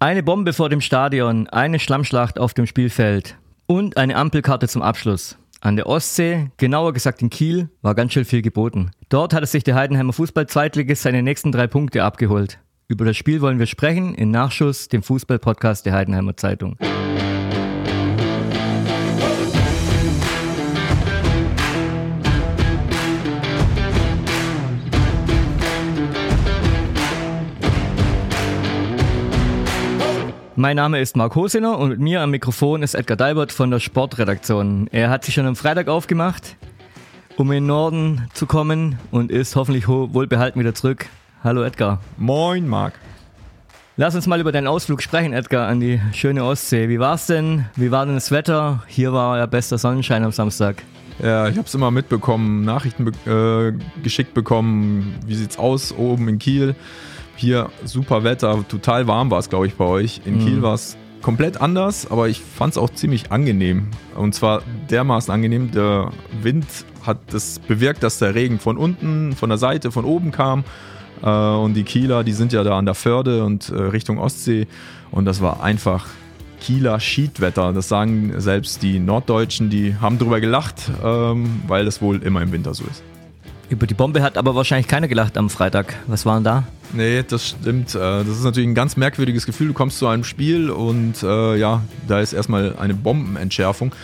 Eine Bombe vor dem Stadion, eine Schlammschlacht auf dem Spielfeld und eine Ampelkarte zum Abschluss. An der Ostsee, genauer gesagt in Kiel, war ganz schön viel geboten. Dort hatte sich der Heidenheimer Fußball-Zweitligist seine nächsten drei Punkte abgeholt. Über das Spiel wollen wir sprechen in Nachschuss, dem Fußball-Podcast der Heidenheimer Zeitung. Mein Name ist Marc Hosener und mit mir am Mikrofon ist Edgar Dalbert von der Sportredaktion. Er hat sich schon am Freitag aufgemacht, um in den Norden zu kommen und ist hoffentlich wohlbehalten wieder zurück. Hallo Edgar. Moin Marc. Lass uns mal über deinen Ausflug sprechen, Edgar, an die schöne Ostsee. Wie war's denn? Wie war denn das Wetter? Hier war ja bester Sonnenschein am Samstag. Ja, ich habe es immer mitbekommen, Nachrichten be äh, geschickt bekommen. Wie sieht's aus oben in Kiel? Hier super Wetter, total warm war es, glaube ich, bei euch. In mhm. Kiel war es komplett anders, aber ich fand es auch ziemlich angenehm. Und zwar dermaßen angenehm. Der Wind hat das bewirkt, dass der Regen von unten, von der Seite, von oben kam. Äh, und die Kieler, die sind ja da an der Förde und äh, Richtung Ostsee. Und das war einfach Kieler Schiedwetter. Das sagen selbst die Norddeutschen, die haben drüber gelacht, ähm, weil das wohl immer im Winter so ist. Über die Bombe hat aber wahrscheinlich keiner gelacht am Freitag. Was waren da? Nee, das stimmt. Äh, das ist natürlich ein ganz merkwürdiges Gefühl. Du kommst zu einem Spiel und äh, ja, da ist erstmal eine Bombenentschärfung.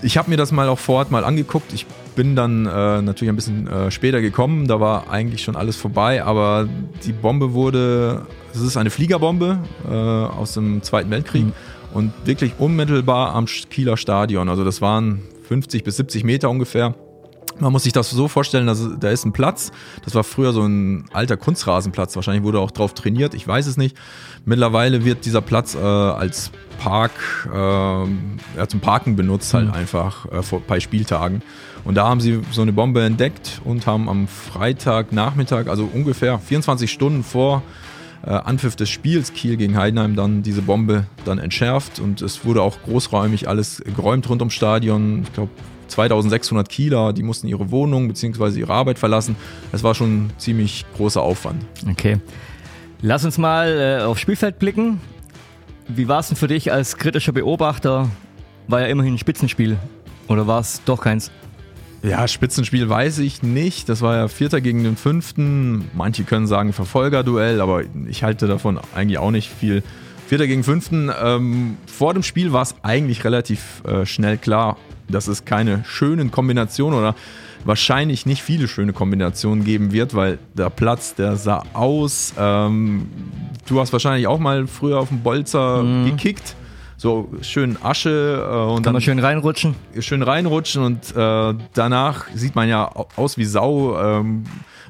Ich habe mir das mal auch vor Ort mal angeguckt. Ich bin dann äh, natürlich ein bisschen äh, später gekommen. Da war eigentlich schon alles vorbei, aber die Bombe wurde, es ist eine Fliegerbombe äh, aus dem Zweiten Weltkrieg mhm. und wirklich unmittelbar am Kieler Stadion. Also das waren 50 bis 70 Meter ungefähr. Man muss sich das so vorstellen, dass da ist ein Platz. Das war früher so ein alter Kunstrasenplatz. Wahrscheinlich wurde auch drauf trainiert. Ich weiß es nicht. Mittlerweile wird dieser Platz äh, als Park, äh, ja, zum Parken benutzt halt mhm. einfach äh, vor, bei Spieltagen. Und da haben sie so eine Bombe entdeckt und haben am Freitagnachmittag, also ungefähr 24 Stunden vor äh, Anpfiff des Spiels Kiel gegen Heidenheim dann diese Bombe dann entschärft und es wurde auch großräumig alles geräumt rund ums Stadion. Ich glaube 2600 Kieler, die mussten ihre Wohnung bzw. ihre Arbeit verlassen. Es war schon ein ziemlich großer Aufwand. Okay. Lass uns mal äh, aufs Spielfeld blicken. Wie war es denn für dich als kritischer Beobachter? War ja immerhin ein Spitzenspiel. Oder war es doch keins? Ja, Spitzenspiel weiß ich nicht. Das war ja Vierter gegen den Fünften. Manche können sagen Verfolgerduell, aber ich halte davon eigentlich auch nicht viel. Vierter gegen Fünften. Ähm, vor dem Spiel war es eigentlich relativ äh, schnell klar, dass es keine schönen Kombinationen oder wahrscheinlich nicht viele schöne Kombinationen geben wird, weil der Platz, der sah aus. Ähm, du hast wahrscheinlich auch mal früher auf dem Bolzer mhm. gekickt. So schön Asche äh, und Kann dann man schön reinrutschen. Schön reinrutschen und äh, danach sieht man ja aus wie Sau. Ähm,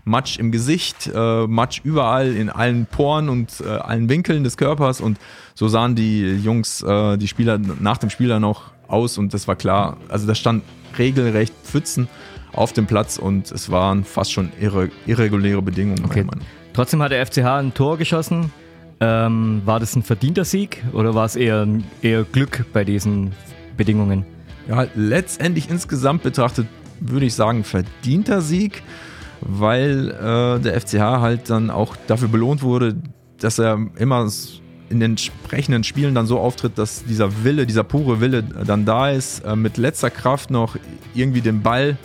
Matsch im Gesicht, äh, Matsch überall in allen Poren und äh, allen Winkeln des Körpers und so sahen die Jungs, äh, die Spieler nach dem Spiel dann noch aus und das war klar. Also da stand regelrecht Pfützen auf dem Platz und es waren fast schon irre, irreguläre Bedingungen. Okay. Trotzdem hat der FCH ein Tor geschossen. Ähm, war das ein verdienter Sieg oder war es eher, eher Glück bei diesen Bedingungen? Ja, letztendlich insgesamt betrachtet würde ich sagen verdienter Sieg, weil äh, der FCH halt dann auch dafür belohnt wurde, dass er immer in den entsprechenden Spielen dann so auftritt, dass dieser Wille, dieser pure Wille dann da ist, äh, mit letzter Kraft noch irgendwie den Ball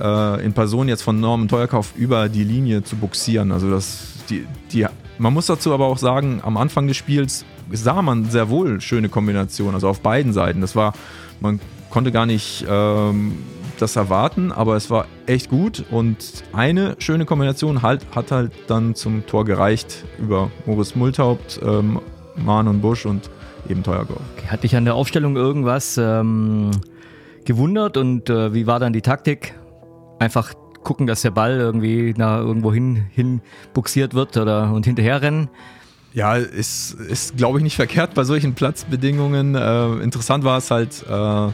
äh, in Person jetzt von Norman Teuerkauf über die Linie zu buxieren. Also das, die, die, man muss dazu aber auch sagen, am Anfang des Spiels sah man sehr wohl schöne Kombinationen, also auf beiden Seiten. Das war, man konnte gar nicht ähm, das erwarten, aber es war echt gut und eine schöne Kombination halt, hat halt dann zum Tor gereicht über Moritz Multhaupt, ähm, Mahn und Busch und eben Teuergau. Okay, hat dich an der Aufstellung irgendwas ähm, gewundert und äh, wie war dann die Taktik? Einfach gucken, dass der Ball irgendwie nach irgendwo hin, hin buxiert wird oder und hinterherrennen? Ja, ist, ist glaube ich, nicht verkehrt bei solchen Platzbedingungen. Äh, interessant war es halt, äh,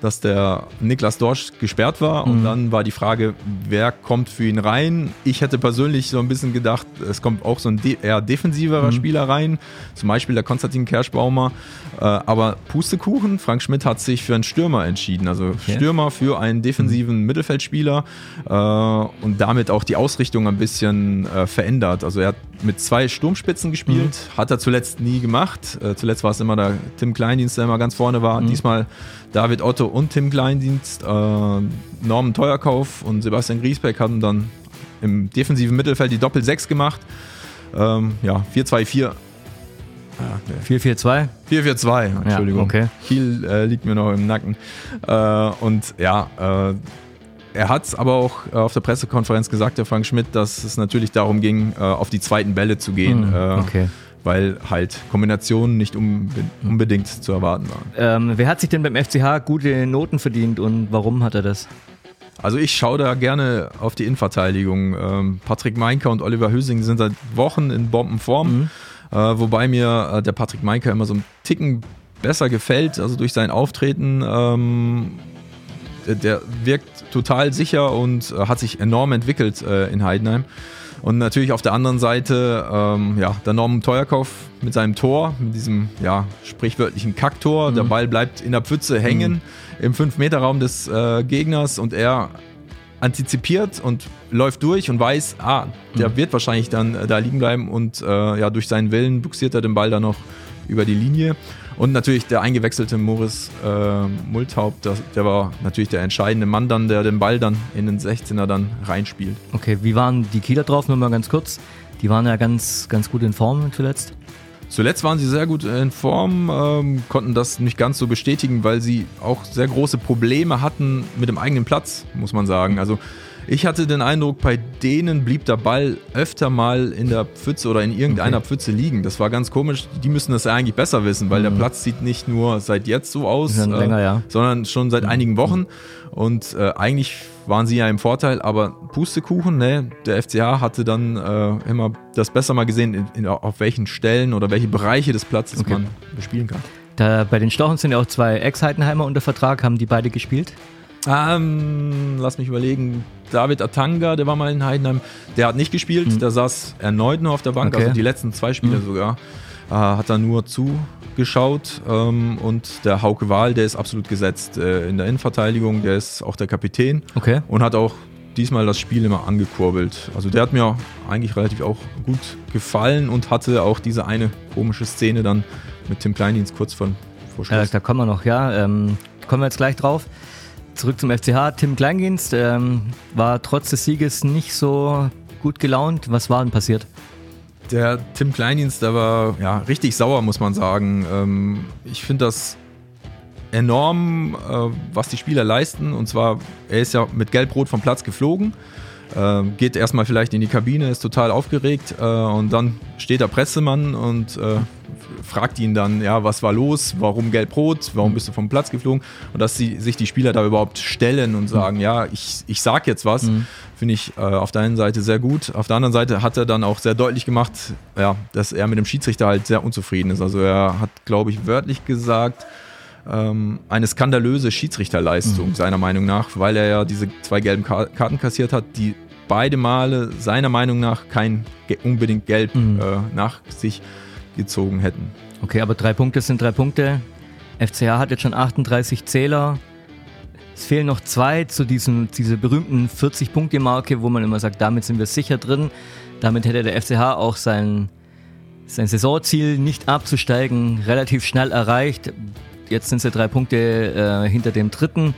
dass der Niklas Dorsch gesperrt war und Mhm. dann war die Frage, wer kommt für ihn rein. Ich hätte persönlich so ein bisschen gedacht, es kommt auch so ein eher defensiverer Mhm. Spieler rein, zum Beispiel der Konstantin Kerschbaumer. Äh, aber Pustekuchen, Frank Schmidt hat sich für einen Stürmer entschieden, also Stürmer für einen defensiven Mittelfeldspieler äh, und damit auch die Ausrichtung ein bisschen äh, verändert. Also er hat mit zwei Sturmspitzen gespielt, hat er zuletzt nie gemacht. Zuletzt war es immer der Tim Kleindienst, der immer ganz vorne war. Diesmal David Otto und Tim Kleindienst, äh, Norman Teuerkauf und Sebastian Griesbeck hatten dann im defensiven Mittelfeld die Doppel-6 gemacht. Ähm, ja, 4-2-4. Ah, nee. 4-4-2. 4-4-2, Entschuldigung. okay. Kiel äh, liegt mir noch im Nacken. Äh, und ja, äh, er hat es aber auch äh, auf der Pressekonferenz gesagt, der Frank Schmidt, dass es natürlich darum ging, äh, auf die zweiten Bälle zu gehen. Äh, okay. Weil halt Kombinationen nicht unbe unbedingt zu erwarten waren. Ähm, wer hat sich denn beim FCH gute Noten verdient und warum hat er das? Also ich schaue da gerne auf die Innenverteidigung. Ähm, Patrick Meinker und Oliver Hüsing sind seit Wochen in Bombenform, äh, wobei mir äh, der Patrick Meinker immer so einen Ticken besser gefällt, also durch sein Auftreten. Ähm, der, wirkt total sicher und äh, hat sich enorm entwickelt in Heidenheim. Und natürlich auf der anderen Seite, ähm, ja, der Norman Teuerkauf mit seinem Tor, mit diesem ja, sprichwörtlichen Kacktor. Der Ball bleibt in der Pfütze hängen im 5-Meter-Raum des äh, Gegners. Und er antizipiert und läuft durch und weiß, ah, der wird wahrscheinlich dann äh, da liegen bleiben. Und äh, ja, durch seinen Willen buxiert er den Ball dann noch über die Linie. Und natürlich der eingewechselte Morris äh, Multhaupt, das, der war natürlich der entscheidende Mann dann, der den Ball dann in den 16er dann reinspielt. Okay, wie waren die Kieler drauf? Nur mal ganz kurz. Die waren ja ganz, ganz gut in Form zuletzt. Zuletzt waren sie sehr gut in Form, ähm, konnten das nicht ganz so bestätigen, weil sie auch sehr große Probleme hatten mit dem eigenen Platz, muss man sagen. Also ich hatte den Eindruck, bei denen blieb der Ball öfter mal in der Pfütze oder in irgendeiner Pfütze liegen. Das war ganz komisch. Die müssen das ja eigentlich besser wissen, weil der Platz sieht nicht nur seit jetzt so aus, Schon länger, ja. sondern schon seit einigen Wochen. Und äh, eigentlich waren sie ja im Vorteil, aber Pustekuchen, ne? Der FCH hatte dann äh, immer das besser mal gesehen, in, in, auf welchen Stellen oder welche Bereiche des Platzes Okay. man bespielen kann. Da, bei den Stochen sind ja auch zwei Ex-Heidenheimer unter Vertrag. Haben die beide gespielt? Ähm, lass mich überlegen. David Atanga, der war mal in Heidenheim, der hat nicht gespielt, der saß erneut nur auf der Bank, Okay. also die letzten zwei Spiele sogar. Äh, hat er nur zugeschaut ähm, und der Hauke Wahl, der ist absolut gesetzt äh, in der Innenverteidigung, der ist auch der Kapitän Okay. und hat auch diesmal das Spiel immer angekurbelt. Also der hat mir eigentlich relativ auch gut gefallen und hatte auch diese eine komische Szene dann mit Tim Kleindienst kurz vor, vor Schluss. da kommen wir noch, ja. Ähm, kommen wir jetzt gleich drauf. Zurück zum FCH. Tim Kleindienst ähm, war trotz des Sieges nicht so gut gelaunt. Was war denn passiert? Der Tim Kleindienst, der war ja richtig sauer, muss man sagen. Ähm, ich finde das enorm, äh, was die Spieler leisten. Und zwar, er ist ja mit Gelb-Rot vom Platz geflogen, äh, geht erstmal vielleicht in die Kabine, ist total aufgeregt äh, und dann steht der Pressemann und äh, fragt ihn dann, ja, was war los, warum Gelb-Rot, warum bist du vom Platz geflogen? Und dass sie, sich die Spieler da überhaupt stellen und sagen, ja, ich, ich sag jetzt was, finde ich äh, auf der einen Seite sehr gut. Auf der anderen Seite hat er dann auch sehr deutlich gemacht, ja, dass er mit dem Schiedsrichter halt sehr unzufrieden ist. Also er hat, glaube ich, wörtlich gesagt, ähm, eine skandalöse Schiedsrichterleistung, seiner Meinung nach, weil er ja diese zwei gelben Ka Karten kassiert hat, die beide Male seiner Meinung nach kein unbedingt gelb Mhm. äh, nach sich gezogen hätten. Okay, aber drei Punkte sind drei Punkte. FCH hat jetzt schon 38 Zähler. Es fehlen noch zwei zu diesem, dieser berühmten 40-Punkte-Marke, wo man immer sagt, damit sind wir sicher drin. Damit hätte der FCH auch sein, sein Saisonziel nicht abzusteigen relativ schnell erreicht. Jetzt sind sie drei Punkte äh, hinter dem dritten.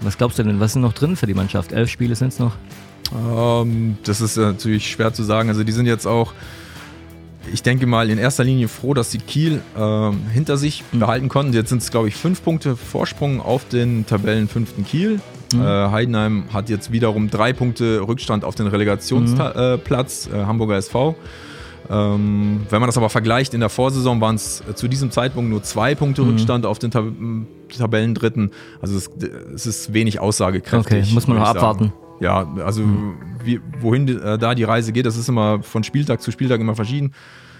Was glaubst du denn, was sind noch drin für die Mannschaft? Elf Spiele sind es noch? Ähm, das ist äh, natürlich schwer zu sagen. Also die sind jetzt auch, ich denke mal, in erster Linie froh, dass sie Kiel ähm, hinter sich behalten konnten. Jetzt sind es, glaube ich, fünf Punkte Vorsprung auf den Tabellenfünften Kiel. Äh, Heidenheim hat jetzt wiederum drei Punkte Rückstand auf den Relegationsplatz, äh, Hamburger SV. Ähm, wenn man das aber vergleicht, in der Vorsaison waren es äh, zu diesem Zeitpunkt nur zwei Punkte Rückstand auf den Tab Tabellendritten. Also es, es ist wenig aussagekräftig. Okay, muss man noch ich sagen. abwarten. Ja, also wie, wohin äh, da die Reise geht, das ist immer von Spieltag zu Spieltag immer verschieden.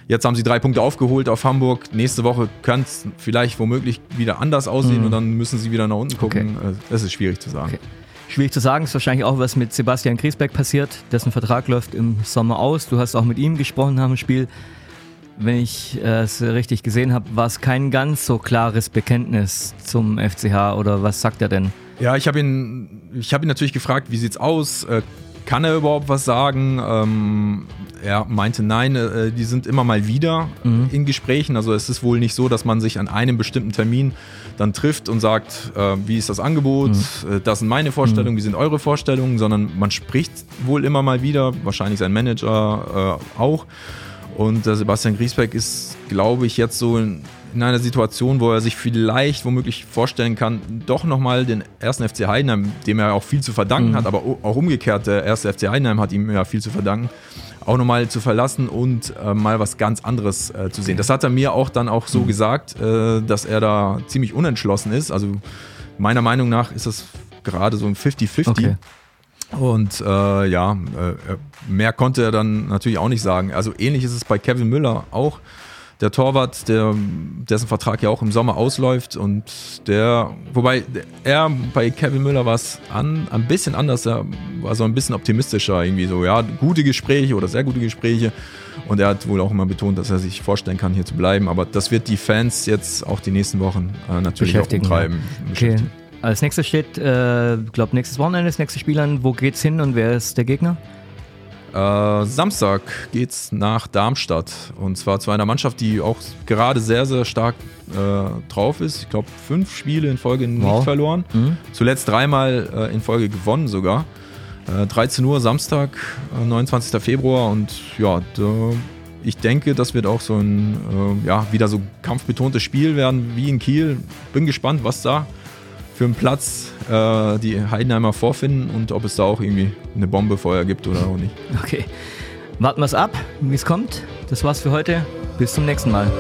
Jetzt haben sie drei Punkte aufgeholt auf Hamburg. Nächste Woche kann es vielleicht womöglich wieder anders aussehen mhm. und dann müssen sie wieder nach unten gucken. Okay. Das ist schwierig zu sagen. Okay. Schwierig zu sagen, ist wahrscheinlich auch, was mit Sebastian Griesbeck passiert. Dessen Vertrag läuft im Sommer aus. Du hast auch mit ihm gesprochen nach dem Spiel. Wenn ich äh, es richtig gesehen habe, war es kein ganz so klares Bekenntnis zum FCH oder was sagt er denn? Ja, ich habe ihn, hab ihn natürlich gefragt, wie sieht's aus? Äh, kann er überhaupt was sagen? Ähm, er meinte, nein, äh, die sind immer mal wieder mhm. in Gesprächen. Also es ist wohl nicht so, dass man sich an einem bestimmten Termin dann trifft und sagt, äh, wie ist das Angebot, mhm. Äh, das sind meine Vorstellungen, mhm. wie sind eure Vorstellungen, sondern man spricht wohl immer mal wieder, wahrscheinlich sein Manager äh, auch. Und äh, Sebastian Griesbeck ist, glaube ich, jetzt so in, in, einer Situation, wo er sich vielleicht womöglich vorstellen kann, doch nochmal den ersten FC Heidenheim, dem er auch viel zu verdanken mhm. hat, aber auch umgekehrt, der erste FC Heidenheim hat ihm ja viel zu verdanken, auch nochmal zu verlassen und äh, mal was ganz anderes äh, zu sehen. Das hat er mir auch dann auch so mhm. gesagt, äh, dass er da ziemlich unentschlossen ist. Also meiner Meinung nach ist das gerade so ein 50-50. Okay. Und äh, ja, äh, mehr konnte er dann natürlich auch nicht sagen. Also ähnlich ist es bei Kevin Müller auch der Torwart, der, dessen Vertrag ja auch im Sommer ausläuft und der, wobei er bei Kevin Müller war es an, ein bisschen anders, er war so ein bisschen optimistischer, irgendwie so, ja, gute Gespräche oder sehr gute Gespräche und er hat wohl auch immer betont, dass er sich vorstellen kann, hier zu bleiben, aber das wird die Fans jetzt auch die nächsten Wochen äh, natürlich auch umtreiben. Okay. Als nächstes steht, äh, glaube nächstes Wochenende das nächste Spiel an. Wo geht's hin und wer ist der Gegner? Äh, Samstag geht's nach Darmstadt und zwar zu einer Mannschaft, die auch gerade sehr, sehr stark äh, drauf ist. Ich glaube, fünf Spiele in Folge nicht wow. verloren. Mhm. Zuletzt dreimal äh, in Folge gewonnen sogar. 13 äh, Uhr Samstag, 29. Äh, Februar und ja, ich denke, das wird auch so ein äh, ja, wieder so kampfbetontes Spiel werden wie in Kiel. Bin gespannt, was da für einen Platz äh, die Heidenheimer vorfinden und ob es da auch irgendwie eine Bombe vorher gibt oder auch nicht. Okay. Warten wir es ab, wie es kommt. Das war's für heute. Bis zum nächsten Mal.